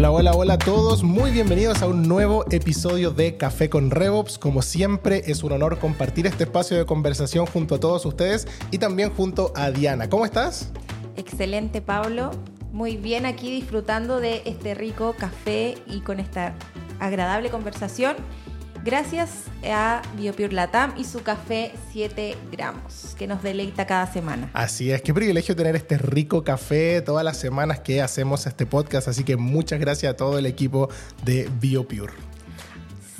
Hola, hola, hola a todos. Muy bienvenidos a un nuevo episodio de Café con RevOps. Como siempre, es un honor compartir este espacio de conversación junto a todos ustedes y también junto a Diana. ¿Cómo estás? Excelente, Pablo. Muy bien aquí disfrutando de este rico café y con esta agradable conversación. Gracias a BioPure Latam y su café 7 gramos, que nos deleita cada semana. Así es, qué privilegio tener este rico café todas las semanas que hacemos este podcast, así que muchas gracias a todo el equipo de BioPure.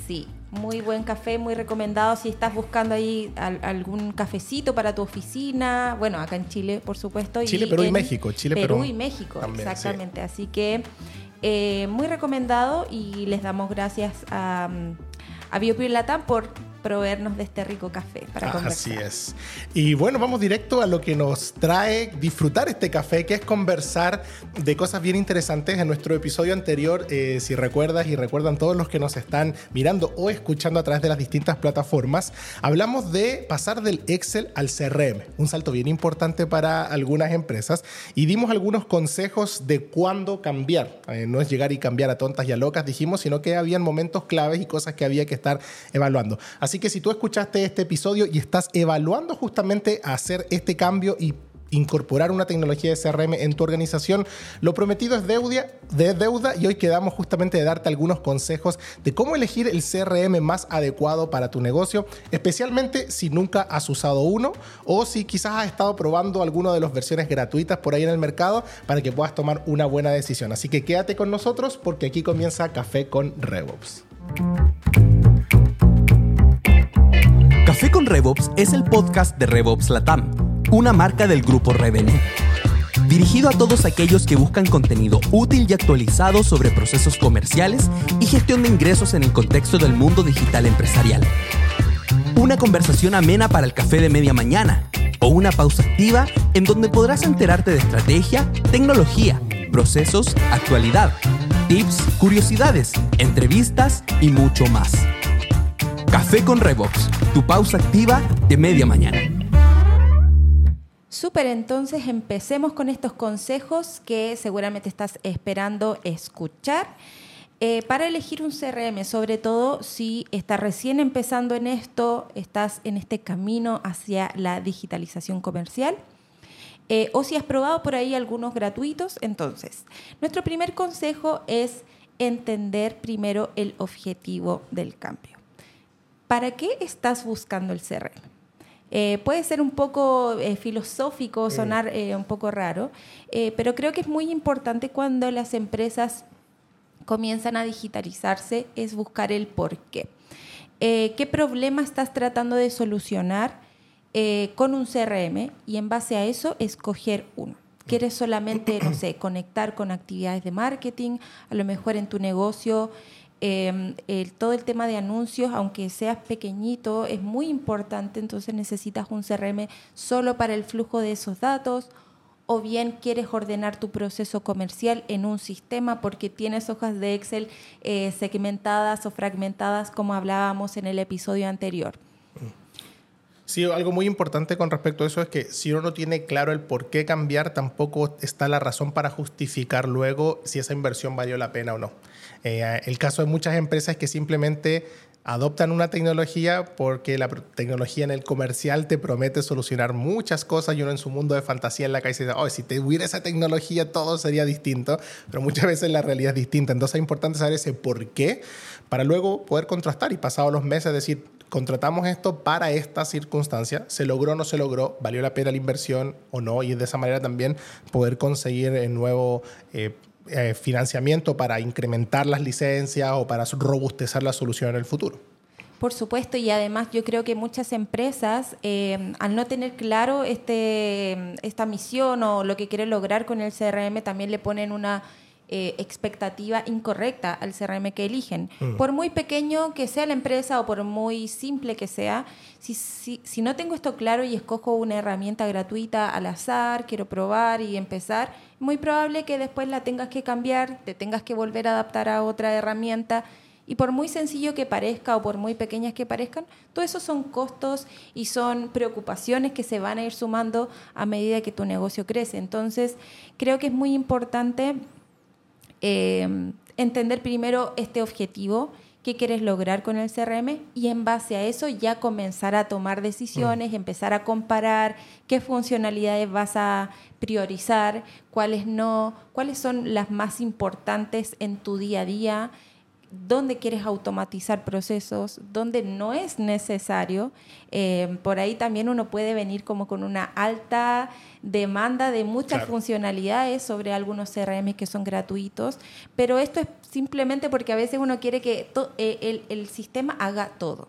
Sí, muy buen café, muy recomendado si estás buscando ahí algún cafecito para tu oficina. Bueno, acá en Chile, por supuesto. Chile, Perú y México. Chile, Perú, y México, exactamente. Así que eh, muy recomendado y les damos gracias a, a Latam por proveernos de este rico café para ah, conversar. Así es. Y bueno, vamos directo a lo que nos trae disfrutar este café, que es conversar de cosas bien interesantes. En nuestro episodio anterior, eh, si recuerdas y recuerdan todos los que nos están mirando o escuchando a través de las distintas plataformas, hablamos de pasar del Excel al CRM, un salto bien importante para algunas empresas, y dimos algunos consejos de cuándo cambiar. Eh, no es llegar y cambiar a tontas y a locas, dijimos, sino que habían momentos claves y cosas que había que estar evaluando. Así que si tú escuchaste este episodio y estás evaluando justamente hacer este cambio y incorporar una tecnología de CRM en tu organización. Lo prometido es deuda, de deuda y hoy quedamos justamente de darte algunos consejos de cómo elegir el CRM más adecuado para tu negocio, especialmente si nunca has usado uno o si quizás has estado probando alguna de las versiones gratuitas por ahí en el mercado para que puedas tomar una buena decisión. Así que quédate con nosotros porque aquí comienza Café con RevOps. Café con RevOps es el podcast de RevOps Latam, una marca del grupo Revenue. Dirigido a todos aquellos que buscan contenido útil y actualizado sobre procesos comerciales y gestión de ingresos en el contexto del mundo digital empresarial. Una conversación amena para el café de media mañana o una pausa activa en donde podrás enterarte de estrategia, tecnología, procesos, actualidad, tips, curiosidades, entrevistas y mucho más. Café con Revox, tu pausa activa de media mañana. Súper, entonces empecemos con estos consejos que seguramente estás esperando escuchar. Eh, para elegir un CRM, sobre todo si estás recién empezando en esto, estás en este camino hacia la digitalización comercial, eh, o si has probado por ahí algunos gratuitos, entonces, nuestro primer consejo es entender primero el objetivo del cambio. ¿Para qué estás buscando el CRM? Eh, puede ser un poco eh, filosófico, sonar eh, un poco raro, pero creo que es muy importante cuando las empresas comienzan a digitalizarse, es buscar el por qué. ¿Qué problema estás tratando de solucionar con un CRM? Y en base a eso, escoger uno. ¿Quieres solamente, no sé, conectar con actividades de marketing? A lo mejor en tu negocio Em, todo el tema de anuncios, aunque seas pequeñito, es muy importante, entonces necesitas un CRM solo para el flujo de esos datos o bien quieres ordenar tu proceso comercial en un sistema porque tienes hojas de Excel eh, segmentadas o fragmentadas como hablábamos en el episodio anterior. Sí, algo muy importante con respecto a eso es que si uno no tiene claro el por qué cambiar, tampoco está la razón para justificar luego si esa inversión valió la pena o no. Eh, el caso de muchas empresas es que simplemente adoptan una tecnología porque la tecnología en el comercial te promete solucionar muchas cosas y uno en su mundo de fantasía en la calle dice, oh, si te hubiera esa tecnología todo sería distinto, pero muchas veces la realidad es distinta. Entonces es importante saber ese por qué para luego poder contrastar y pasados los meses decir, contratamos esto para esta circunstancia, se logró o no se logró, valió la pena la inversión o no, y de esa manera también poder conseguir el nuevo... Eh, eh, financiamiento para incrementar las licencias o para robustecer la solución en el futuro. Por supuesto, y además yo creo que muchas empresas, eh, al no tener claro este, esta misión o lo que quieren lograr con el CRM, también le ponen una eh, expectativa incorrecta al CRM que eligen. Mm. Por muy pequeño que sea la empresa o por muy simple que sea, si, si, si, no tengo esto claro y escojo una herramienta gratuita al azar, quiero probar y empezar, muy probable que después la tengas que cambiar, te tengas que volver a adaptar a otra herramienta. Y por muy sencillo que parezca o por muy pequeñas que parezcan, todo eso son costos y son preocupaciones que se van a ir sumando a medida que tu negocio crece. Entonces, creo que es muy importante eh, entender primero este objetivo, qué quieres lograr con el CRM y en base a eso ya comenzar a tomar decisiones, empezar a comparar qué funcionalidades vas a priorizar, cuáles no, cuáles son las más importantes en tu día a día dónde quieres automatizar procesos, dónde no es necesario. Eh, por ahí también uno puede venir como con una alta demanda de muchas funcionalidades sobre algunos CRM que son gratuitos, pero esto es simplemente porque a veces uno quiere que eh, el, sistema haga todo.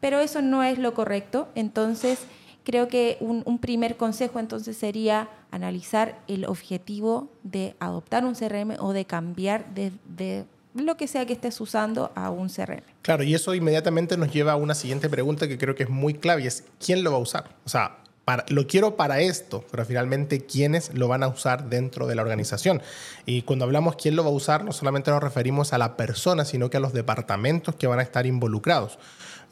Pero eso no es lo correcto, entonces creo que un, primer consejo entonces sería analizar el objetivo de adoptar un CRM o de cambiar de lo que sea que estés usando a un CRM. Claro, y eso inmediatamente nos lleva a una siguiente pregunta que creo que es muy clave y es ¿quién lo va a usar? O sea, lo quiero para esto, pero finalmente quiénes lo van a usar dentro de la organización. Y cuando hablamos quién lo va a usar, no solamente nos referimos a la persona, sino que a los departamentos que van a estar involucrados.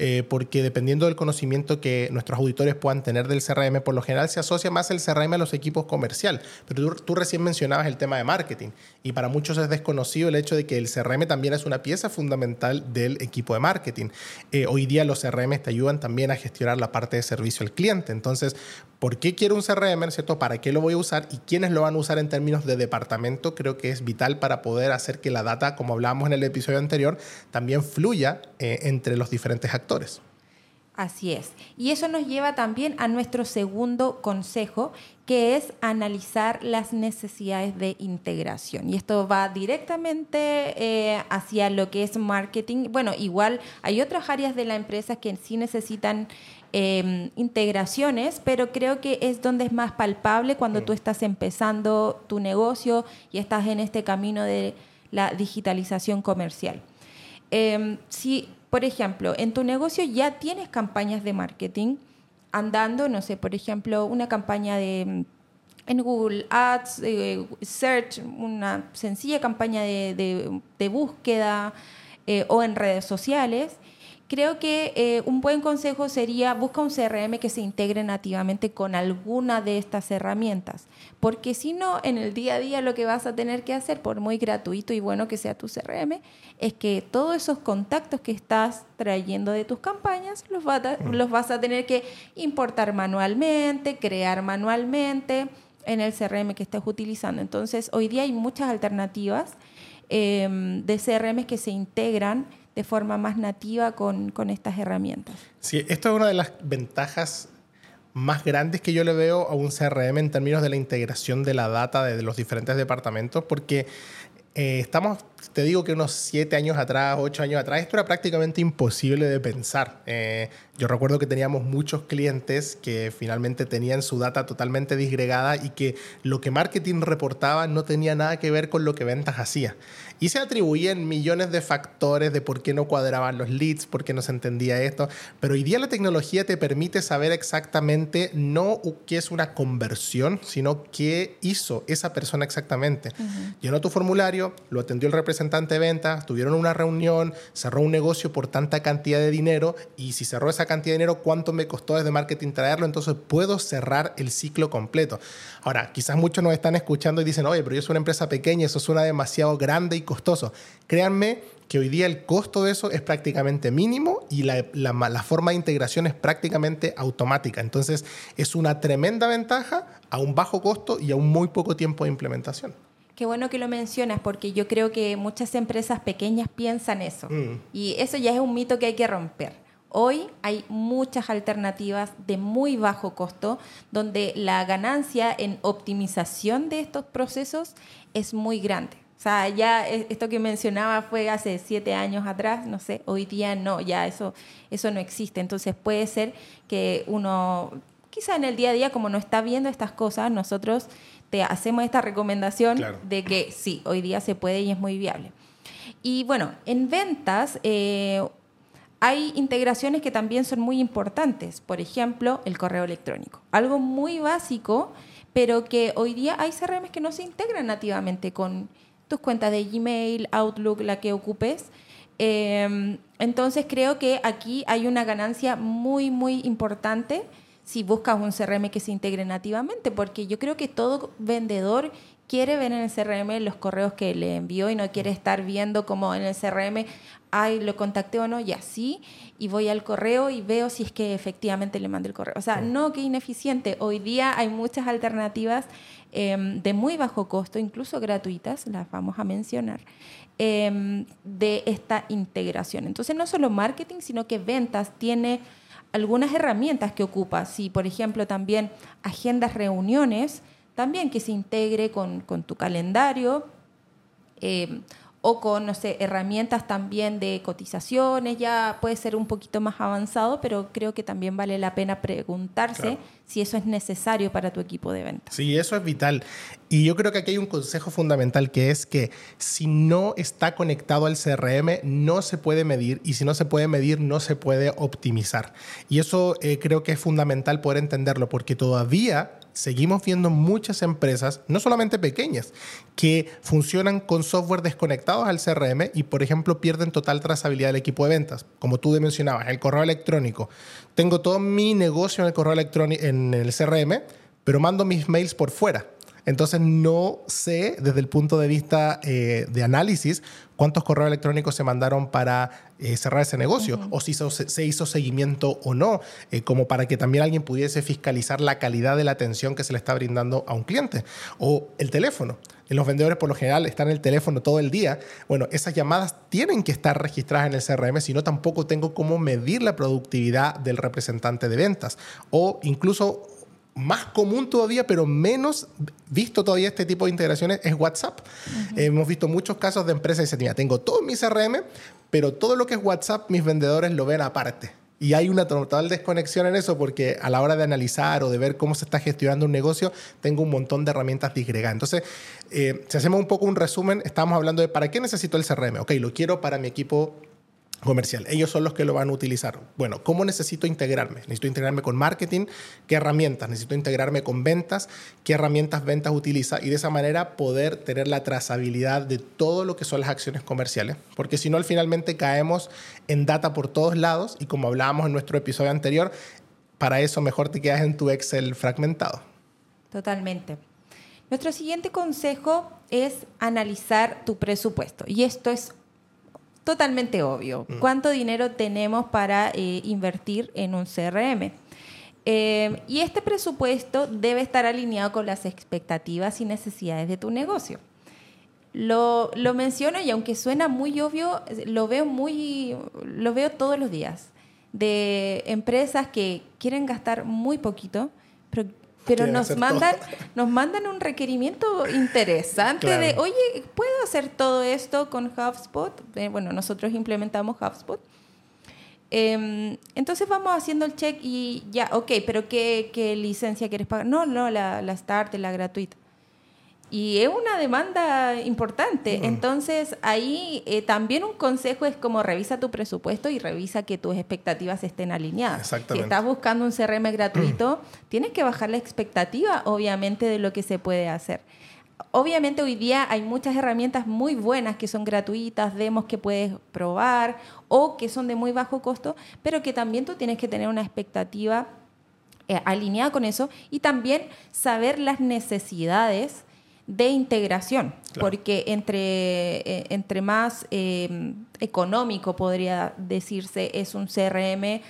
Eh, porque dependiendo del conocimiento que nuestros auditores puedan tener del CRM, por lo general se asocia más el CRM a los equipos comercial. Pero tú, recién mencionabas el tema de marketing y para muchos es desconocido el hecho de que el CRM también es una pieza fundamental del equipo de marketing. Eh, hoy día los CRM te ayudan también a gestionar la parte de servicio al cliente. Entonces, ¿por qué quiero un CRM? ¿cierto? ¿Para qué lo voy a usar? ¿Y quiénes lo van a usar en términos de departamento? Creo que es vital para poder hacer que la data, como hablábamos en el episodio anterior, también fluya eh, entre los diferentes actores. Así es. Y eso nos lleva también a nuestro segundo consejo, que es analizar las necesidades de integración. Y esto va directamente eh, hacia lo que es marketing. Bueno, igual hay otras áreas de la empresa que sí necesitan em, integraciones, pero creo que es donde es más palpable cuando tú estás empezando tu negocio y estás en este camino de la digitalización comercial. Em, si por ejemplo, en tu negocio ya tienes campañas de marketing andando, no sé, por ejemplo, una campaña de mm, en Google Ads, eh, Search, una sencilla campaña de, búsqueda eh, o en redes sociales Creo que eh, un buen consejo sería busca un CRM que se integre nativamente con alguna de estas herramientas, porque si no, en el día a día lo que vas a tener que hacer, por muy gratuito y bueno que sea tu CRM, es que todos esos contactos que estás trayendo de tus campañas los, mm. los vas a tener que importar manualmente, crear manualmente en el CRM que estés utilizando. Entonces, hoy día hay muchas alternativas em, de CRM que se integran de forma más nativa con, estas herramientas. Sí, esto es una de las ventajas más grandes que yo le veo a un CRM en términos de la integración de la data de los diferentes departamentos, porque eh, estamos, te digo que unos siete años atrás, ocho años atrás, esto era prácticamente imposible de pensar. Eh, yo recuerdo que teníamos muchos clientes que finalmente tenían su data totalmente disgregada y que lo que marketing reportaba no tenía nada que ver con lo que ventas hacía. Y se atribuían millones de factores de por qué no cuadraban los leads, por qué no se entendía esto. Pero hoy día la tecnología te permite saber exactamente no qué es una conversión, sino qué hizo esa persona exactamente. Llenó tu formulario, lo atendió el representante de ventas, tuvieron una reunión, cerró un negocio por tanta cantidad de dinero y si cerró esa cantidad de dinero, cuánto me costó desde marketing traerlo, entonces puedo cerrar el ciclo completo. Ahora, quizás muchos nos están escuchando y dicen, oye, pero yo soy una empresa pequeña, eso suena demasiado grande y costoso. Créanme que hoy día el costo de eso es prácticamente mínimo y la, la, forma de integración es prácticamente automática. Entonces es una tremenda ventaja a un bajo costo y a un muy poco tiempo de implementación. Qué bueno que lo mencionas porque yo creo que muchas empresas pequeñas piensan eso mm. y eso ya es un mito que hay que romper. Hoy hay muchas alternativas de muy bajo costo donde la ganancia en optimización de estos procesos es muy grande. O sea, ya esto que mencionaba fue hace siete años atrás, no sé, hoy día no, ya eso, eso no existe. Entonces puede ser que uno, quizá en el día a día, como no está viendo estas cosas, nosotros te hacemos esta recomendación de que sí, hoy día se puede y es muy viable. Y bueno, en ventas, eh, hay integraciones que también son muy importantes, por ejemplo, el correo electrónico. Algo muy básico, pero que hoy día hay CRM que no se integran nativamente con tus cuentas de Gmail, Outlook, la que ocupes. Em, entonces creo que aquí hay una ganancia muy, muy importante si buscas un CRM que se integre nativamente, porque yo creo que todo vendedor quiere ver en el CRM los correos que le envió y no quiere estar viendo como en el CRM, ay, lo contacté o no, y así, y voy al correo y veo si es que efectivamente le mandé el correo. O sea, no, qué ineficiente. Hoy día hay muchas alternativas em, de muy bajo costo, incluso gratuitas, las vamos a mencionar, em, de esta integración. Entonces, no solo marketing, sino que ventas tiene algunas herramientas que ocupa. Si, por ejemplo, también agendas reuniones, también que se integre con, tu calendario. Em, o con, no sé, herramientas también de cotizaciones, ya puede ser un poquito más avanzado, pero creo que también vale la pena preguntarse si eso es necesario para tu equipo de ventas. Sí, eso es vital. Y yo creo que aquí hay un consejo fundamental que es que si no está conectado al CRM, no se puede medir y si no se puede medir, no se puede optimizar. Y eso eh, creo que es fundamental poder entenderlo porque todavía seguimos viendo muchas empresas, no solamente pequeñas, que funcionan con software desconectados al CRM y, por ejemplo, pierden total trazabilidad del equipo de ventas. Como tú mencionabas, el correo electrónico. Tengo todo mi negocio en el correo electrónico, en el CRM, pero mando mis mails por fuera. Entonces no sé desde el punto de vista eh, de análisis cuántos correos electrónicos se mandaron para eh, cerrar ese negocio o si se, hizo seguimiento o no, eh, como para que también alguien pudiese fiscalizar la calidad de la atención que se le está brindando a un cliente. O el teléfono. Los vendedores por lo general están en el teléfono todo el día. Bueno, esas llamadas tienen que estar registradas en el CRM, si no tampoco tengo cómo medir la productividad del representante de ventas. O incluso más común todavía, pero menos visto todavía este tipo de integraciones es WhatsApp. hemos visto muchos casos de empresas que dicen, mira, tengo todo mi CRM, pero todo lo que es WhatsApp mis vendedores lo ven aparte. Y hay una total desconexión en eso porque a la hora de analizar o de ver cómo se está gestionando un negocio, tengo un montón de herramientas disgregadas. Entonces, eh, si hacemos un poco un resumen, estamos hablando de para qué necesito el CRM. Ok, lo quiero para mi equipo comercial. Ellos son los que lo van a utilizar. Bueno, ¿cómo necesito integrarme? Necesito integrarme con marketing, ¿qué herramientas? Necesito integrarme con ventas, ¿qué herramientas ventas utiliza? Y de esa manera poder tener la trazabilidad de todo lo que son las acciones comerciales. Porque si no, finalmente caemos en data por todos lados y como hablábamos en nuestro episodio anterior, para eso mejor te quedas en tu Excel fragmentado. Totalmente. Nuestro siguiente consejo es analizar tu presupuesto. Y esto es totalmente obvio. Mm. ¿Cuánto dinero tenemos para eh, invertir en un CRM? Eh, y este presupuesto debe estar alineado con las expectativas y necesidades de tu negocio. Lo, lo, menciono y aunque suena muy obvio, lo veo muy, lo veo todos los días de empresas que quieren gastar muy poquito, pero pero nos mandan, nos mandan un requerimiento interesante de, oye, ¿puedo hacer todo esto con HubSpot? Eh, bueno, nosotros implementamos HubSpot. Em, entonces vamos haciendo el check y ya, ok, pero ¿qué, qué licencia quieres pagar? No, no, la, la Start, la gratuita. Y es una demanda importante. Entonces, ahí eh, también un consejo es como revisa tu presupuesto y revisa que tus expectativas estén alineadas. Exactamente. Si estás buscando un CRM gratuito, tienes que bajar la expectativa, obviamente, de lo que se puede hacer. Obviamente hoy día hay muchas herramientas muy buenas que son gratuitas, demos que puedes probar o que son de muy bajo costo, pero que también tú tienes que tener una expectativa eh, alineada con eso y también saber las necesidades de integración, porque entre, eh, entre más eh, económico podría decirse es un CRM,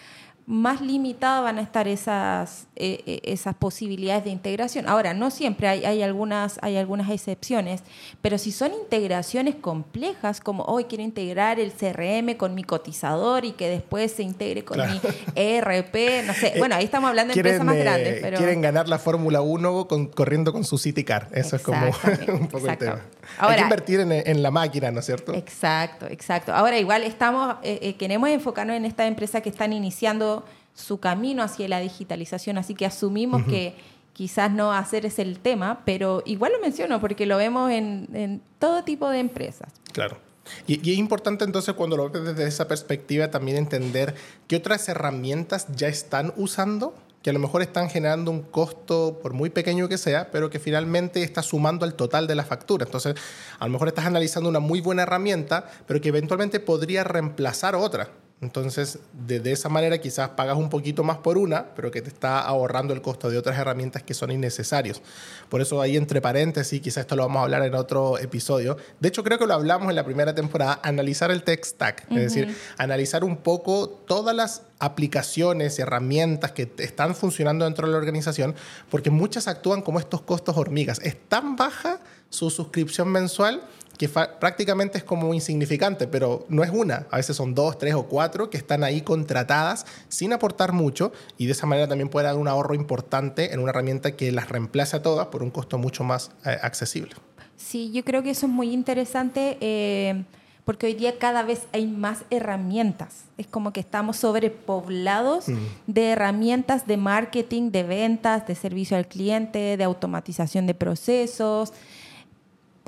más limitadas van a estar esas, eh, eh, esas posibilidades de integración. Ahora, no siempre hay, hay, algunas, hay algunas excepciones, pero si son integraciones complejas, como hoy quiero integrar el CRM con mi cotizador y que después se integre con mi ERP, no sé. Bueno, ahí estamos hablando de empresas más eh, grandes. Pero... Quieren ganar la Fórmula 1 corriendo con su City Car. Eso es como un poco el tema. Ahora, hay que invertir en, en, la máquina, ¿no es cierto? Exacto, exacto. Ahora, igual estamos, queremos enfocarnos en esta empresa que están iniciando su camino hacia la digitalización, así que asumimos que quizás no hacer es el tema, pero igual lo menciono porque lo vemos en, todo tipo de empresas. Claro. Y, es importante entonces cuando lo ves desde esa perspectiva también entender qué otras herramientas ya están usando que a lo mejor están generando un costo, por muy pequeño que sea, pero que finalmente está sumando al total de la factura. Entonces, a lo mejor estás analizando una muy buena herramienta, pero que eventualmente podría reemplazar otra. Entonces, de, de, esa manera quizás pagas un poquito más por una, pero que te está ahorrando el costo de otras herramientas que son innecesarios. Por eso ahí entre paréntesis, quizás esto lo vamos a hablar en otro episodio. De hecho, creo que lo hablamos en la primera temporada, analizar el tech stack, es decir, analizar un poco todas las aplicaciones y herramientas que están funcionando dentro de la organización, porque muchas actúan como estos costos hormigas. Es tan baja su suscripción mensual que prácticamente es como insignificante, pero no es una, a veces son dos, tres o cuatro que están ahí contratadas sin aportar mucho y de esa manera también puede dar un ahorro importante en una herramienta que las reemplace a todas por un costo mucho más eh, accesible. Sí, yo creo que eso es muy interesante. Eh, porque hoy día cada vez hay más herramientas. Es como que estamos sobrepoblados mm. de herramientas de marketing, de ventas, de servicio al cliente, de automatización de procesos,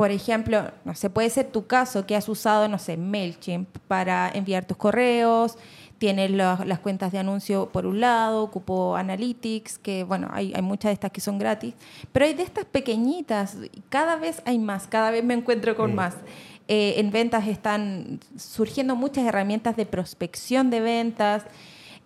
por ejemplo, no sé, puede ser tu caso que has usado, no sé, MailChimp para enviar tus correos, tienes las cuentas de anuncio por un lado, Cupo Analytics, que bueno, hay, hay, muchas de estas que son gratis, pero hay de estas pequeñitas, cada vez hay más, cada vez me encuentro con mm. más. Eh, en ventas están surgiendo muchas herramientas de prospección de ventas.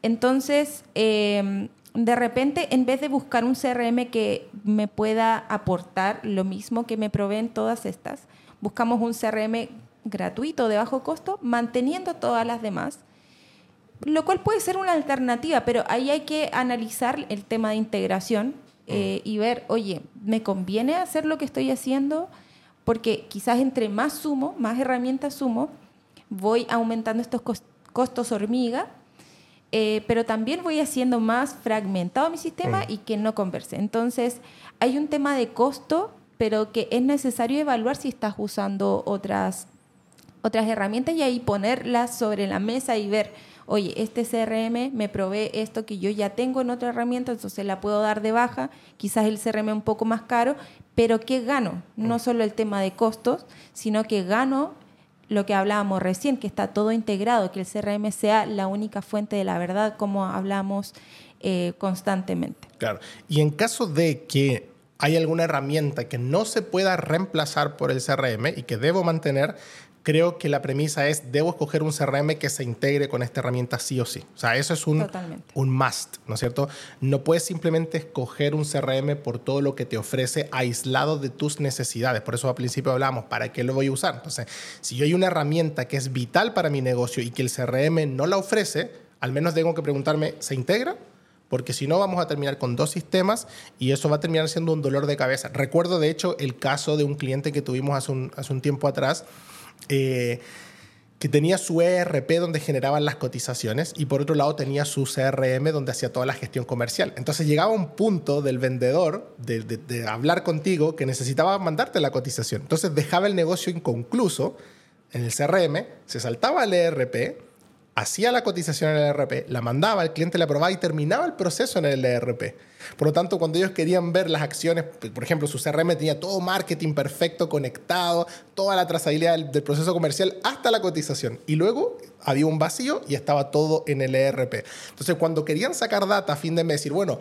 Entonces, eh, de repente, en vez de buscar un CRM que me pueda aportar lo mismo que me proveen todas estas, buscamos un CRM gratuito de bajo costo, manteniendo todas las demás, lo cual puede ser una alternativa, pero ahí hay que analizar el tema de integración eh, y ver, oye, ¿me conviene hacer lo que estoy haciendo? Porque quizás entre más sumo, más herramientas sumo, voy aumentando estos costos hormiga eh, pero también voy haciendo más fragmentado mi sistema mm. y que no converse. Entonces, hay un tema de costo, pero que es necesario evaluar si estás usando otras, otras herramientas y ahí ponerlas sobre la mesa y ver, oye, este CRM me provee esto que yo ya tengo en otra herramienta, entonces la puedo dar de baja, quizás el CRM es un poco más caro, pero ¿qué gano? No mm. solo el tema de costos, sino que gano lo que hablábamos recién, que está todo integrado, que el CRM sea la única fuente de la verdad, como hablamos eh, constantemente. Claro. Y en caso de que hay alguna herramienta que no se pueda reemplazar por el CRM y que debo mantener, creo que la premisa es, debo escoger un CRM que se integre con esta herramienta sí o sí. O sea, eso es un, un must, ¿no es cierto? No puedes simplemente escoger un CRM por todo lo que te ofrece aislado de tus necesidades. Por eso al principio hablamos, ¿para qué lo voy a usar? Entonces, si yo hay una herramienta que es vital para mi negocio y que el CRM no la ofrece, al menos tengo que preguntarme, ¿se integra? porque si no vamos a terminar con dos sistemas y eso va a terminar siendo un dolor de cabeza. Recuerdo de hecho el caso de un cliente que tuvimos hace un, hace un tiempo atrás eh, que tenía su ERP donde generaban las cotizaciones y por otro lado tenía su CRM donde hacía toda la gestión comercial. Entonces llegaba un punto del vendedor de, hablar contigo que necesitaba mandarte la cotización. Entonces dejaba el negocio inconcluso en el CRM, se saltaba al ERP, hacía la cotización en el ERP, la mandaba, el cliente la aprobaba y terminaba el proceso en el ERP. Por lo tanto, cuando ellos querían ver las acciones, por ejemplo, su CRM tenía todo marketing perfecto, conectado, toda la trazabilidad del, proceso comercial hasta la cotización. Y luego había un vacío y estaba todo en el ERP. Entonces, cuando querían sacar data a fin de mes, decir, bueno,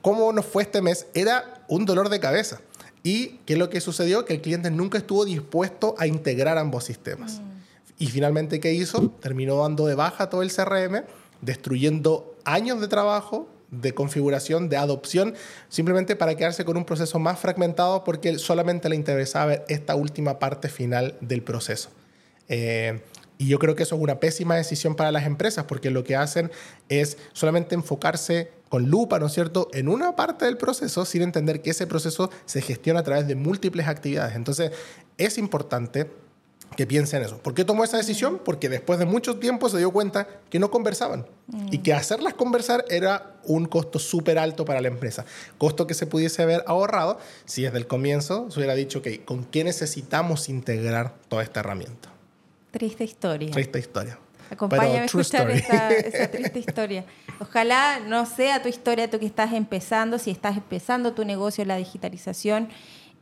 ¿cómo nos fue este mes? Era un dolor de cabeza. ¿Y qué es lo que sucedió? Que el cliente nunca estuvo dispuesto a integrar ambos sistemas. Mm. Y finalmente, ¿qué hizo? Terminó dando de baja todo el CRM, destruyendo años de trabajo, de configuración, de adopción, simplemente para quedarse con un proceso más fragmentado porque solamente le interesaba esta última parte final del proceso. Eh, y yo creo que eso es una pésima decisión para las empresas porque lo que hacen es solamente enfocarse con lupa, ¿no es cierto?, en una parte del proceso sin entender que ese proceso se gestiona a través de múltiples actividades. Entonces, es importante que piense en eso. ¿Por qué tomó esa decisión? Porque después de mucho tiempo se dio cuenta que no conversaban y que hacerlas conversar era un costo súper alto para la empresa. Costo que se pudiese haber ahorrado si desde el comienzo se hubiera dicho, que ¿con qué necesitamos integrar toda esta herramienta? Triste historia. Triste historia. Acompáñame a escuchar esa, triste historia. Ojalá no sea tu historia, tú que estás empezando, si estás empezando tu negocio, la digitalización,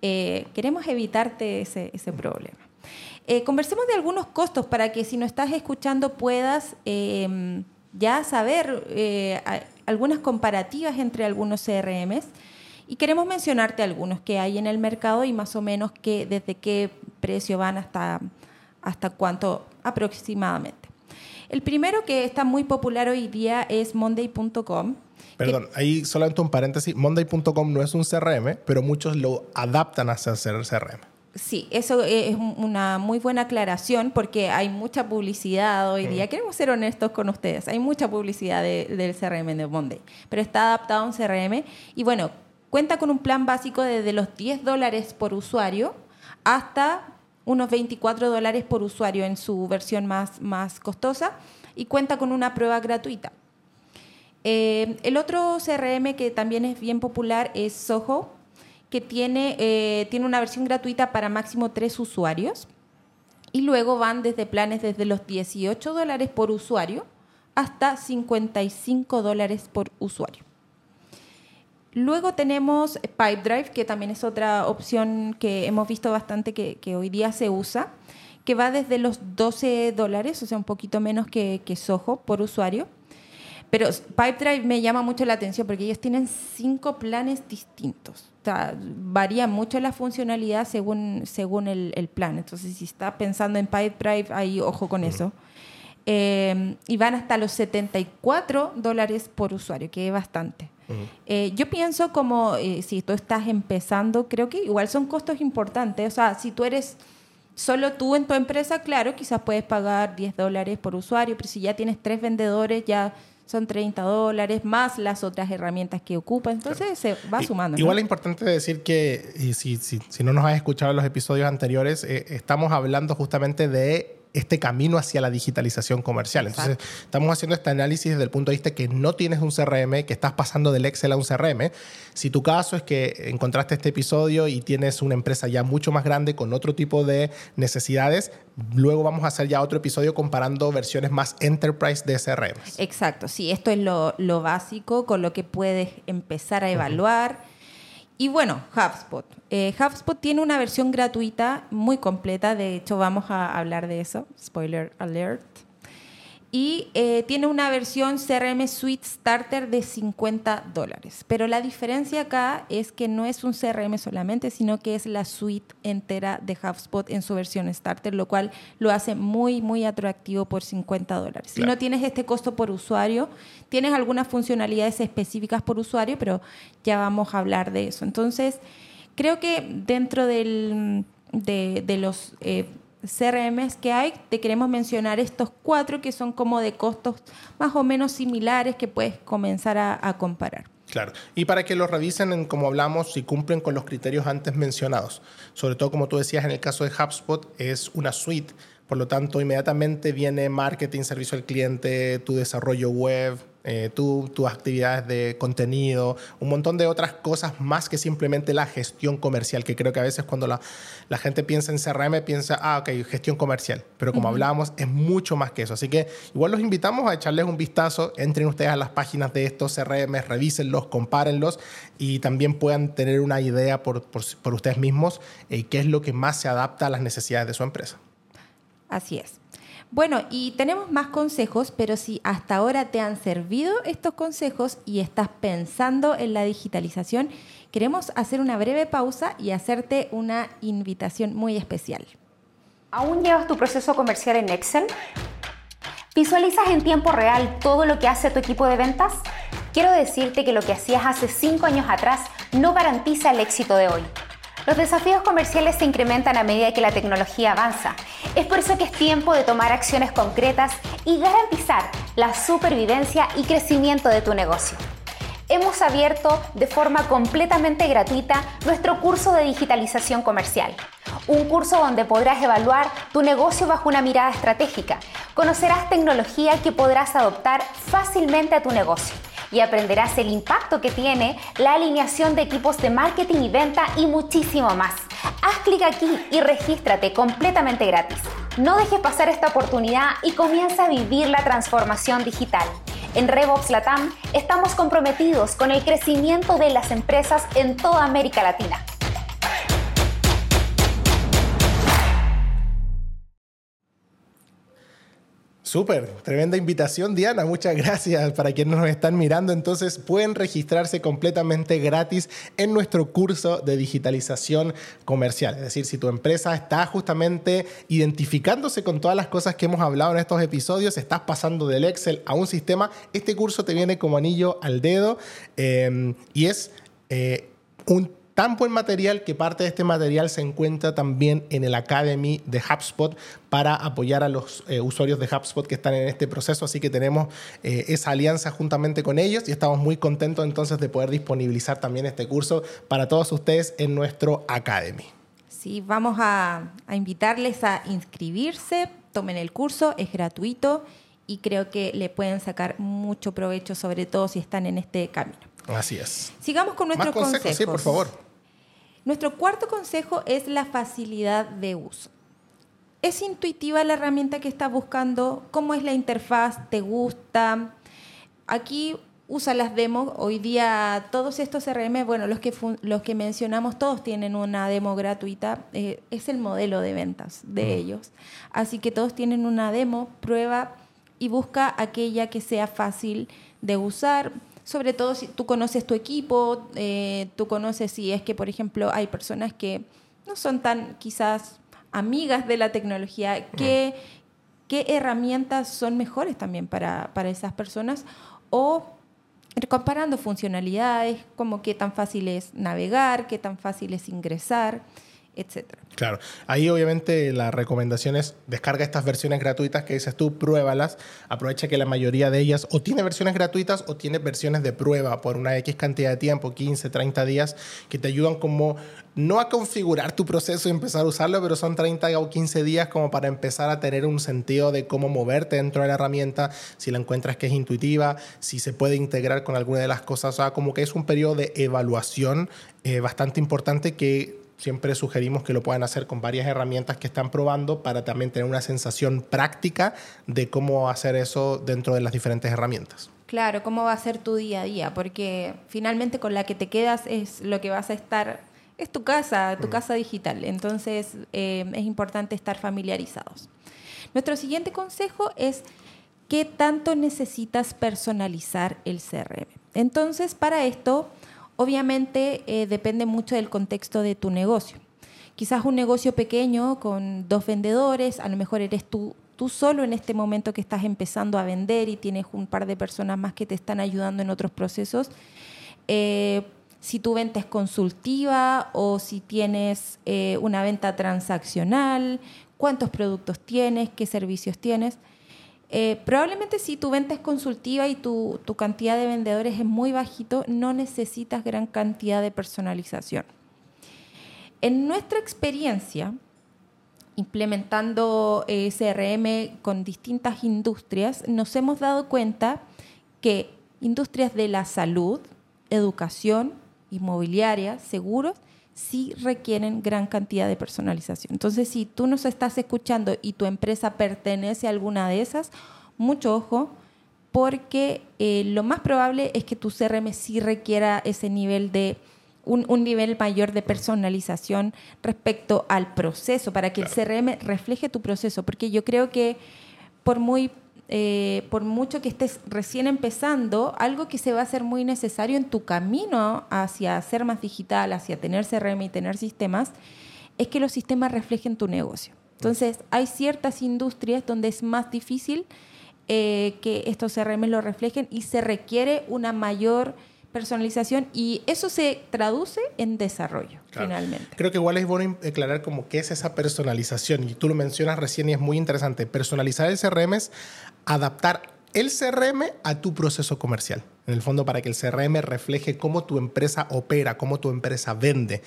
eh, queremos evitarte ese, ese problema. Eh, conversemos de algunos costos para que si no estás escuchando puedas em, ya saber eh, algunas comparativas entre algunos CRMs. Y queremos mencionarte algunos que hay en el mercado y más o menos que desde qué precio van hasta, hasta cuánto aproximadamente. El primero que está muy popular hoy día es monday.com. Perdón, ahí solamente un paréntesis. Monday.com no es un CRM, pero muchos lo adaptan a ser CRM. Sí, eso es una muy buena aclaración porque hay mucha publicidad hoy día. Queremos ser honestos con ustedes. Hay mucha publicidad del CRM de Monday, pero está adaptado a un CRM. Y bueno, cuenta con un plan básico desde los 10 dólares por usuario hasta unos 24 dólares por usuario en su versión más, más costosa y cuenta con una prueba gratuita. Eh, el otro CRM que también es bien popular es Soho que tiene, eh, tiene una versión gratuita para máximo tres usuarios. Y luego van desde planes desde los 18 dólares por usuario hasta 55 dólares por usuario. Luego tenemos Pipedrive, que también es otra opción que hemos visto bastante que, hoy día se usa, que va desde los 12 dólares, o sea, un poquito menos que, que Soho por usuario. Pero Pipedrive me llama mucho la atención porque ellos tienen cinco planes distintos. O sea, varía mucho la funcionalidad según, según el, plan. Entonces, si está pensando en Pipedrive, ahí ojo con eso. Eh, y van hasta los 74 dólares por usuario, que es bastante. Eh, yo pienso como eh, si tú estás empezando, creo que igual son costos importantes. O sea, si tú eres solo tú en tu empresa, claro, quizás puedes pagar 10 dólares por usuario, pero si ya tienes tres vendedores, ya son 30 dólares, más las otras herramientas que ocupa. Entonces se va sumando. Igual es importante decir que, si, si, si, no nos has escuchado en los episodios anteriores, eh, estamos hablando justamente de este camino hacia la digitalización comercial. Entonces, estamos haciendo este análisis desde el punto de vista que no tienes un CRM, que estás pasando del Excel a un CRM. Si tu caso es que encontraste este episodio y tienes una empresa ya mucho más grande con otro tipo de necesidades, luego vamos a hacer ya otro episodio comparando versiones más enterprise de CRM. Exacto, sí, esto es lo, básico con lo que puedes empezar a evaluar. Y bueno, HubSpot. Eh, HubSpot tiene una versión gratuita muy completa, de hecho vamos a hablar de eso, spoiler alert y eh, tiene una versión CRM Suite Starter de 50 dólares. Pero la diferencia acá es que no es un CRM solamente, sino que es la suite entera de HubSpot en su versión Starter, lo cual lo hace muy, muy atractivo por 50 dólares. Si no tienes este costo por usuario, tienes algunas funcionalidades específicas por usuario, pero ya vamos a hablar de eso. Entonces, creo que dentro del, de, los... Eh, CRMs que hay, te queremos mencionar estos cuatro que son como de costos más o menos similares que puedes comenzar a, comparar. Claro, y para que lo revisen, como hablamos, si cumplen con los criterios antes mencionados. Sobre todo, como tú decías, en el caso de HubSpot, es una suite, por lo tanto, inmediatamente viene marketing, servicio al cliente, tu desarrollo web, eh, tus actividades de contenido, un montón de otras cosas más que simplemente la gestión comercial, que creo que a veces cuando la, la gente piensa en CRM piensa, ah, ok, gestión comercial, pero como hablábamos es mucho más que eso. Así que igual los invitamos a echarles un vistazo, entren ustedes a las páginas de estos CRM, revísenlos, compárenlos y también puedan tener una idea por, por, ustedes mismos eh, qué es lo que más se adapta a las necesidades de su empresa. Así es. Bueno, y tenemos más consejos, pero si hasta ahora te han servido estos consejos y estás pensando en la digitalización, queremos hacer una breve pausa y hacerte una invitación muy especial. ¿Aún llevas tu proceso comercial en Excel? ¿Visualizas en tiempo real todo lo que hace tu equipo de ventas? Quiero decirte que lo que hacías hace cinco años atrás no garantiza el éxito de hoy. Los desafíos comerciales se incrementan a medida que la tecnología avanza. Es por eso que es tiempo de tomar acciones concretas y garantizar la supervivencia y crecimiento de tu negocio. Hemos abierto de forma completamente gratuita nuestro curso de digitalización comercial. Un curso donde podrás evaluar tu negocio bajo una mirada estratégica. Conocerás tecnología que podrás adoptar fácilmente a tu negocio y aprenderás el impacto que tiene la alineación de equipos de marketing y venta y muchísimo más. Haz clic aquí y regístrate completamente gratis. No dejes pasar esta oportunidad y comienza a vivir la transformación digital. En Revox Latam estamos comprometidos con el crecimiento de las empresas en toda América Latina. Súper, tremenda invitación Diana, muchas gracias para quienes nos están mirando. Entonces pueden registrarse completamente gratis en nuestro curso de digitalización comercial. Es decir, si tu empresa está justamente identificándose con todas las cosas que hemos hablado en estos episodios, estás pasando del Excel a un sistema, este curso te viene como anillo al dedo eh, y es eh, un tan buen material que parte de este material se encuentra también en el Academy de HubSpot para apoyar a los eh, usuarios de HubSpot que están en este proceso. Así que tenemos eh, esa alianza juntamente con ellos y estamos muy contentos entonces de poder disponibilizar también este curso para todos ustedes en nuestro Academy. Sí, vamos a, a invitarles a inscribirse, tomen el curso, es gratuito y creo que le pueden sacar mucho provecho, sobre todo si están en este camino. Así es. Sigamos con nuestros Más consejos, consejos. sí, por favor. Nuestro cuarto consejo es la facilidad de uso. ¿Es intuitiva la herramienta que estás buscando? ¿Cómo es la interfaz? ¿Te gusta? Aquí usa las demos. Hoy día todos estos CRM, bueno, los que, los que mencionamos, todos tienen una demo gratuita. Eh, es el modelo de ventas de ellos. Así que todos tienen una demo, prueba y busca aquella que sea fácil de usar sobre todo si tú conoces tu equipo, eh, tú conoces si es que, por ejemplo, hay personas que no son tan quizás amigas de la tecnología, ¿qué, qué herramientas son mejores también para, para esas personas? O comparando funcionalidades, como qué tan fácil es navegar, qué tan fácil es ingresar etcétera. Claro, ahí obviamente la recomendación es descarga estas versiones gratuitas que dices tú, pruébalas, aprovecha que la mayoría de ellas o tiene versiones gratuitas o tiene versiones de prueba por una X cantidad de tiempo, 15, 30 días, que te ayudan como no a configurar tu proceso y empezar a usarlo, pero son 30 o 15 días como para empezar a tener un sentido de cómo moverte dentro de la herramienta, si la encuentras que es intuitiva, si se puede integrar con alguna de las cosas, o sea, como que es un periodo de evaluación eh, bastante importante que siempre sugerimos que lo puedan hacer con varias herramientas que están probando para también tener una sensación práctica de cómo hacer eso dentro de las diferentes herramientas. Claro, cómo va a ser tu día a día, porque finalmente con la que te quedas es lo que vas a estar, es tu casa, tu mm. casa digital, entonces eh, es importante estar familiarizados. Nuestro siguiente consejo es qué tanto necesitas personalizar el CRM. Entonces, para esto Obviamente eh, depende mucho del contexto de tu negocio. Quizás un negocio pequeño con dos vendedores, a lo mejor eres tú, tú solo en este momento que estás empezando a vender y tienes un par de personas más que te están ayudando en otros procesos. Eh, si tu venta es consultiva o si tienes eh, una venta transaccional, cuántos productos tienes, qué servicios tienes. Eh, probablemente si tu venta es consultiva y tu, cantidad de vendedores es muy bajito, no necesitas gran cantidad de personalización. En nuestra experiencia, implementando eh, CRM con distintas industrias, nos hemos dado cuenta que industrias de la salud, educación, inmobiliaria, seguros, sí requieren gran cantidad de personalización. Entonces, si tú nos estás escuchando y tu empresa pertenece a alguna de esas, mucho ojo, porque eh, lo más probable es que tu CRM sí requiera ese nivel de un, nivel mayor de personalización respecto al proceso, para que el CRM refleje tu proceso, porque yo creo que por muy eh, por mucho que estés recién empezando, algo que se va a hacer muy necesario en tu camino hacia ser más digital, hacia tener CRM y tener sistemas, es que los sistemas reflejen tu negocio. Entonces, hay ciertas industrias donde es más difícil eh, que estos CRM lo reflejen y se requiere una mayor personalización y eso se traduce en desarrollo finalmente. Creo que igual es bueno aclarar como qué es esa personalización y tú lo mencionas recién y es muy interesante. Personalizar el CRM es adaptar el CRM a tu proceso comercial. En el fondo para que el CRM refleje cómo tu empresa opera, cómo tu empresa vende.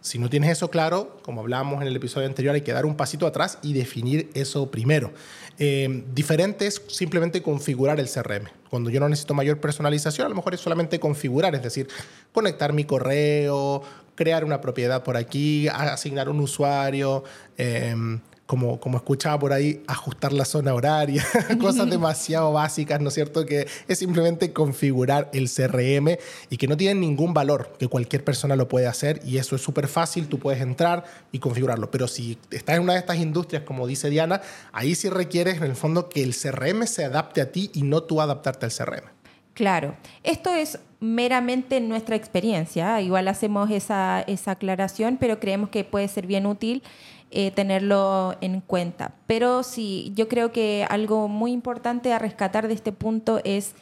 Si no tienes eso claro, como hablábamos en el episodio anterior, hay que dar un pasito atrás y definir eso primero. Eh, diferente es simplemente configurar el CRM. Cuando yo no necesito mayor personalización, a lo mejor es solamente configurar, es decir, conectar mi correo, crear una propiedad por aquí, asignar un usuario. Em, como, como escuchaba por ahí, ajustar la zona horaria, cosas demasiado básicas, ¿no es cierto? Que es simplemente configurar el CRM y que no tienen ningún valor, que cualquier persona lo puede hacer y eso es súper fácil, tú puedes entrar y configurarlo. Pero si estás en una de estas industrias, como dice Diana, ahí sí requieres en el fondo que el CRM se adapte a ti y no tú adaptarte al CRM. Claro, esto es meramente nuestra experiencia, igual hacemos esa, esa aclaración, pero creemos que puede ser bien útil eh, tenerlo en cuenta. Pero sí, yo creo que algo muy importante a rescatar de este punto es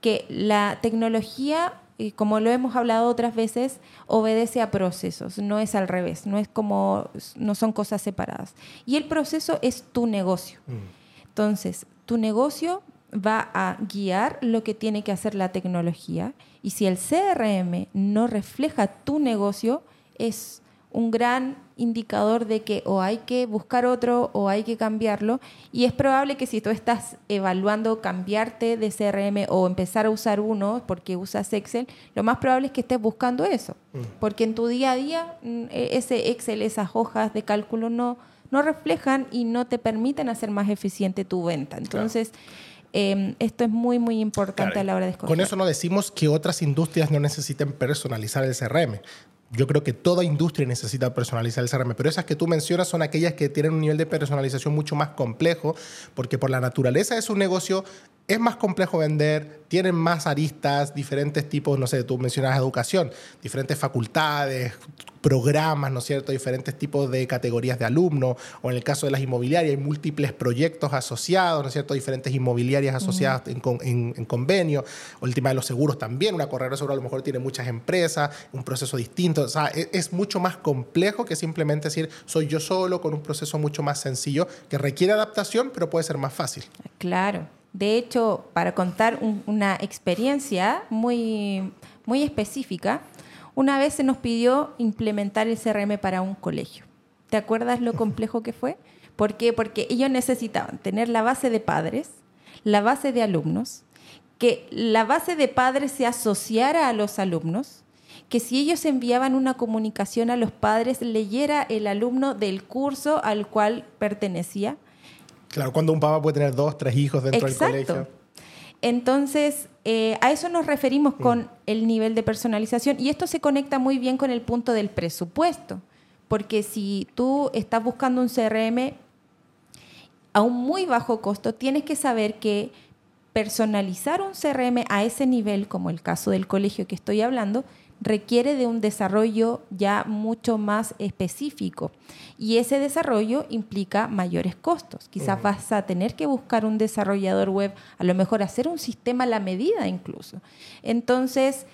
que la tecnología, como lo hemos hablado otras veces, obedece a procesos, no es al revés, no es como, no son cosas separadas. Y el proceso es tu negocio. Mm. Entonces, tu negocio va a guiar lo que tiene que hacer la tecnología y si el CRM no refleja tu negocio, es un gran indicador de que o hay que buscar otro o hay que cambiarlo. Y es probable que si tú estás evaluando cambiarte de CRM o empezar a usar uno porque usas Excel, lo más probable es que estés buscando eso. Mm. Porque en tu día a día mm, e, ese Excel, esas hojas de cálculo no, no reflejan y no te permiten hacer más eficiente tu venta. Entonces... Em, esto es muy, muy importante a la hora de escoger. Con eso no decimos que otras industrias no necesiten personalizar el CRM yo creo que toda industria necesita personalizar el CRM, pero esas que tú mencionas son aquellas que tienen un nivel de personalización mucho más complejo, porque por la naturaleza de su negocio es más complejo vender, tienen más aristas, diferentes tipos, no sé, tú mencionas educación, diferentes facultades, programas, ¿no es cierto?, diferentes tipos de categorías de alumnos, o en el caso de las inmobiliarias hay múltiples proyectos asociados, ¿no es cierto?, diferentes inmobiliarias asociadas en, convenio, o el tema de los seguros también, una corredora seguro a lo mejor tiene muchas empresas, un proceso distinto, o sea, es, es mucho más complejo que simplemente decir soy yo solo con un proceso mucho más sencillo que requiere adaptación, pero puede ser más fácil. Claro. De hecho, para contar una experiencia muy, muy específica, una vez se nos pidió implementar el CRM para un colegio. ¿Te acuerdas lo complejo que fue? ¿Por qué? Porque ellos necesitaban tener la base de padres, la base de alumnos, que la base de padres se asociara a los alumnos, que si ellos enviaban una comunicación a los padres, leyera el alumno del curso al cual pertenecía, Claro, cuando un papá puede tener dos, tres hijos dentro del colegio. Entonces, eh, a eso nos referimos con el nivel de personalización y esto se conecta muy bien con el punto del presupuesto, porque si tú estás buscando un CRM a un muy bajo costo, tienes que saber que personalizar un CRM a ese nivel, como el caso del colegio que estoy hablando, requiere de un desarrollo ya mucho más específico y ese desarrollo implica mayores costos. Quizás vas a tener que buscar un desarrollador web, a lo mejor hacer un sistema a la medida incluso. Entonces,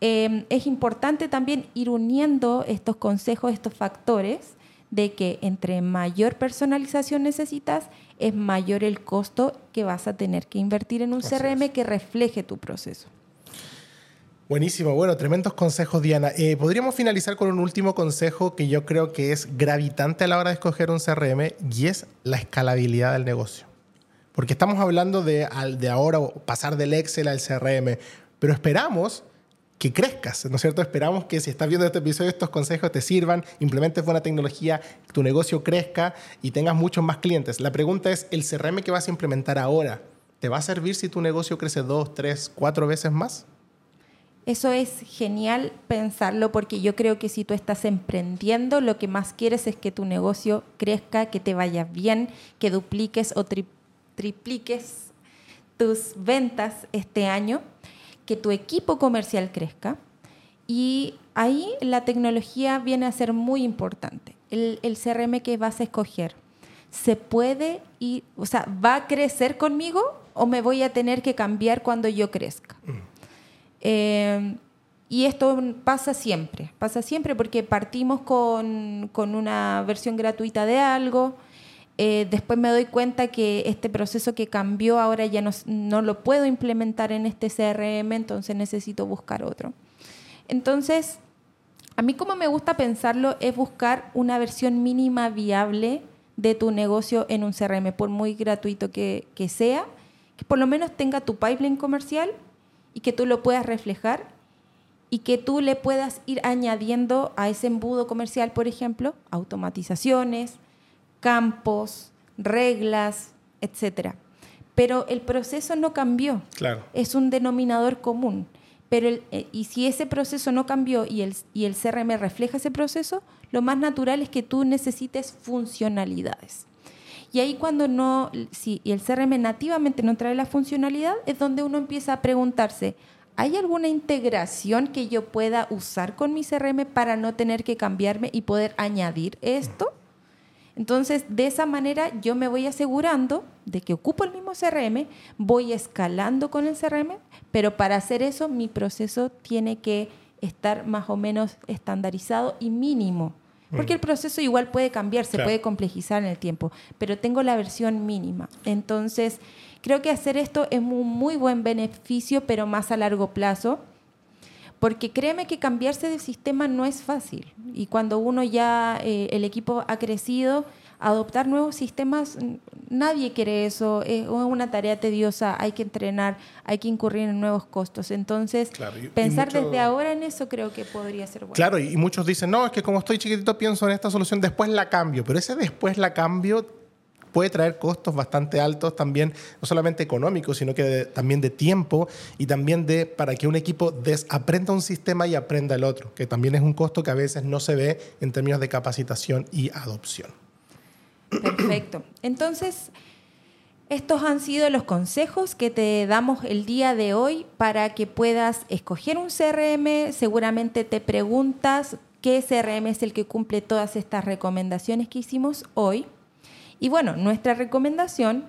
em, es importante también ir uniendo estos consejos, estos factores de que entre mayor personalización necesitas, es mayor el costo que vas a tener que invertir en un CRM que refleje tu proceso. Buenísimo, bueno, tremendos consejos, Diana. Eh, podríamos finalizar con un último consejo que yo creo que es gravitante a la hora de escoger un CRM y es la escalabilidad del negocio. Porque estamos hablando de, de ahora pasar del Excel al CRM, pero esperamos que crezcas, ¿no es cierto? Esperamos que si estás viendo este episodio, estos consejos te sirvan, implementes buena tecnología, tu negocio crezca y tengas muchos más clientes. La pregunta es, ¿el CRM que vas a implementar ahora te va a servir si tu negocio crece dos, tres, cuatro veces más? Eso es genial pensarlo porque yo creo que si tú estás emprendiendo, lo que más quieres es que tu negocio crezca, que te vaya bien, que dupliques o tripliques tus ventas este año, que tu equipo comercial crezca. Y ahí la tecnología viene a ser muy importante. El, CRM que vas a escoger, ¿se puede ir, o sea, va a crecer conmigo o me voy a tener que cambiar cuando yo crezca? Mm. Eh, y esto pasa siempre, pasa siempre porque partimos con, con una versión gratuita de algo, eh, después me doy cuenta que este proceso que cambió ahora ya no, no, lo puedo implementar en este CRM, entonces necesito buscar otro. Entonces, a mí como me gusta pensarlo es buscar una versión mínima viable de tu negocio en un CRM, por muy gratuito que sea, que por lo menos tenga tu pipeline comercial y que tú lo puedas reflejar y que tú le puedas ir añadiendo a ese embudo comercial, por ejemplo, automatizaciones, campos, reglas, etc. Pero el proceso no cambió. Claro. Es un denominador común. Pero eh, y si ese proceso no cambió y el, y el CRM refleja ese proceso, lo más natural es que tú necesites funcionalidades. Y ahí cuando no, si el CRM nativamente no trae la funcionalidad, es donde uno empieza a preguntarse, ¿hay alguna integración que yo pueda usar con mi CRM para no tener que cambiarme y poder añadir esto? Entonces, de esa manera yo me voy asegurando de que ocupo el mismo CRM, voy escalando con el CRM, pero para hacer eso mi proceso tiene que estar más o menos estandarizado y mínimo. Porque el proceso igual puede cambiar, se puede complejizar en el tiempo, pero tengo la versión mínima. Entonces, creo que hacer esto es un muy buen beneficio, pero más a largo plazo. Porque créeme que cambiarse de sistema no es fácil. Y cuando uno ya, eh, el equipo ha crecido, adoptar nuevos sistemas, nadie quiere eso, es una tarea tediosa, hay que entrenar, hay que incurrir en nuevos costos. Entonces, pensar desde ahora en eso creo que podría ser bueno. Claro, y muchos dicen, no, es que como estoy chiquitito pienso en esta solución, después la cambio, pero ese después la cambio puede traer costos bastante altos también, no solamente económicos, sino que también de tiempo y también de para que un equipo desaprenda un sistema y aprenda el otro, que también es un costo que a veces no se ve en términos de capacitación y adopción. Perfecto. Entonces, estos han sido los consejos que te damos el día de hoy para que puedas escoger un CRM. Seguramente te preguntas qué CRM es el que cumple todas estas recomendaciones que hicimos hoy. Y bueno, nuestra recomendación,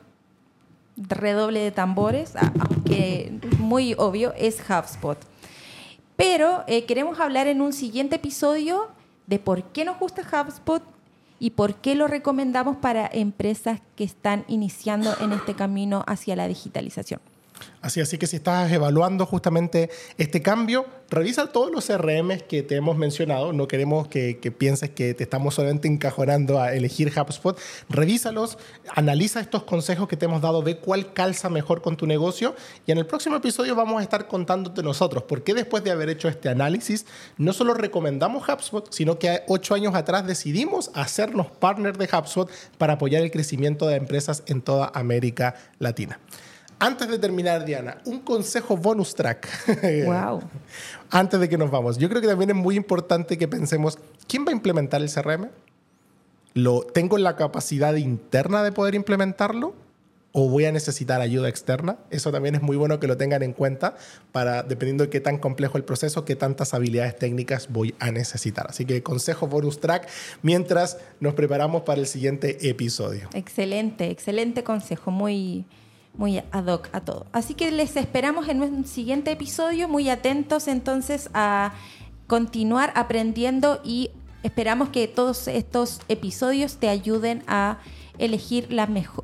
redoble de tambores, aunque muy obvio, es HubSpot. Pero eh, queremos hablar en un siguiente episodio de por qué nos gusta HubSpot, y por qué lo recomendamos para empresas que están iniciando en este camino hacia la digitalización. Así, que si estás evaluando justamente este cambio, revisa todos los CRM que te hemos mencionado. No queremos que, pienses que te estamos solamente encajonando a elegir HubSpot. Revísalos, analiza estos consejos que te hemos dado, ve cuál calza mejor con tu negocio. Y en el próximo episodio vamos a estar contándote nosotros por qué después de haber hecho este análisis, no solo recomendamos HubSpot, sino que ocho años atrás decidimos hacernos partner de HubSpot para apoyar el crecimiento de empresas en toda América Latina. Antes de terminar, Diana, un consejo bonus track. Wow. Antes de que nos vamos. Yo creo que también es muy importante que pensemos, ¿quién va a implementar el CRM? ¿Lo, ¿Tengo la capacidad interna de poder implementarlo? ¿O voy a necesitar ayuda externa? Eso también es muy bueno que lo tengan en cuenta para, dependiendo de qué tan complejo el proceso, qué tantas habilidades técnicas voy a necesitar. Así que consejo bonus track mientras nos preparamos para el siguiente episodio. Excelente, excelente consejo. Muy, muy ad hoc a todo. Así que les esperamos en un siguiente episodio, muy atentos entonces a continuar aprendiendo y esperamos que todos estos episodios te ayuden a elegir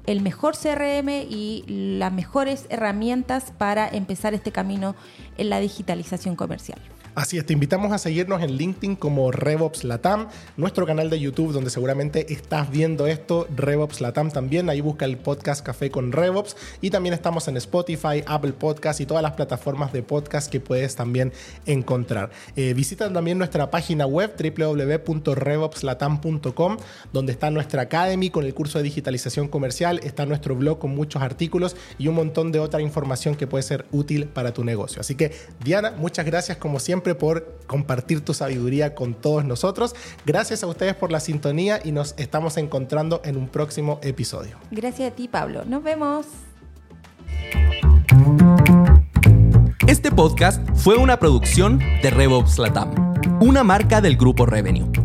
el mejor CRM y las mejores herramientas para empezar este camino en la digitalización comercial. Así es, te invitamos a seguirnos en LinkedIn como RevOps Latam, nuestro canal de YouTube donde seguramente estás viendo esto, RevOps Latam también, ahí busca el podcast Café con RevOps y también estamos en Spotify, Apple Podcast y todas las plataformas de podcast que puedes también encontrar. Eh, visita también nuestra página web www.revopslatam.com donde está nuestra Academy con el curso de digitalización comercial, está nuestro blog con muchos artículos y un montón de otra información que puede ser útil para tu negocio. Así que Diana, muchas gracias como siempre por compartir tu sabiduría con todos nosotros. Gracias a ustedes por la sintonía y nos estamos encontrando en un próximo episodio. Gracias a ti, Pablo. Nos vemos. Este podcast fue una producción de RevOps Latam, una marca del grupo Revenue.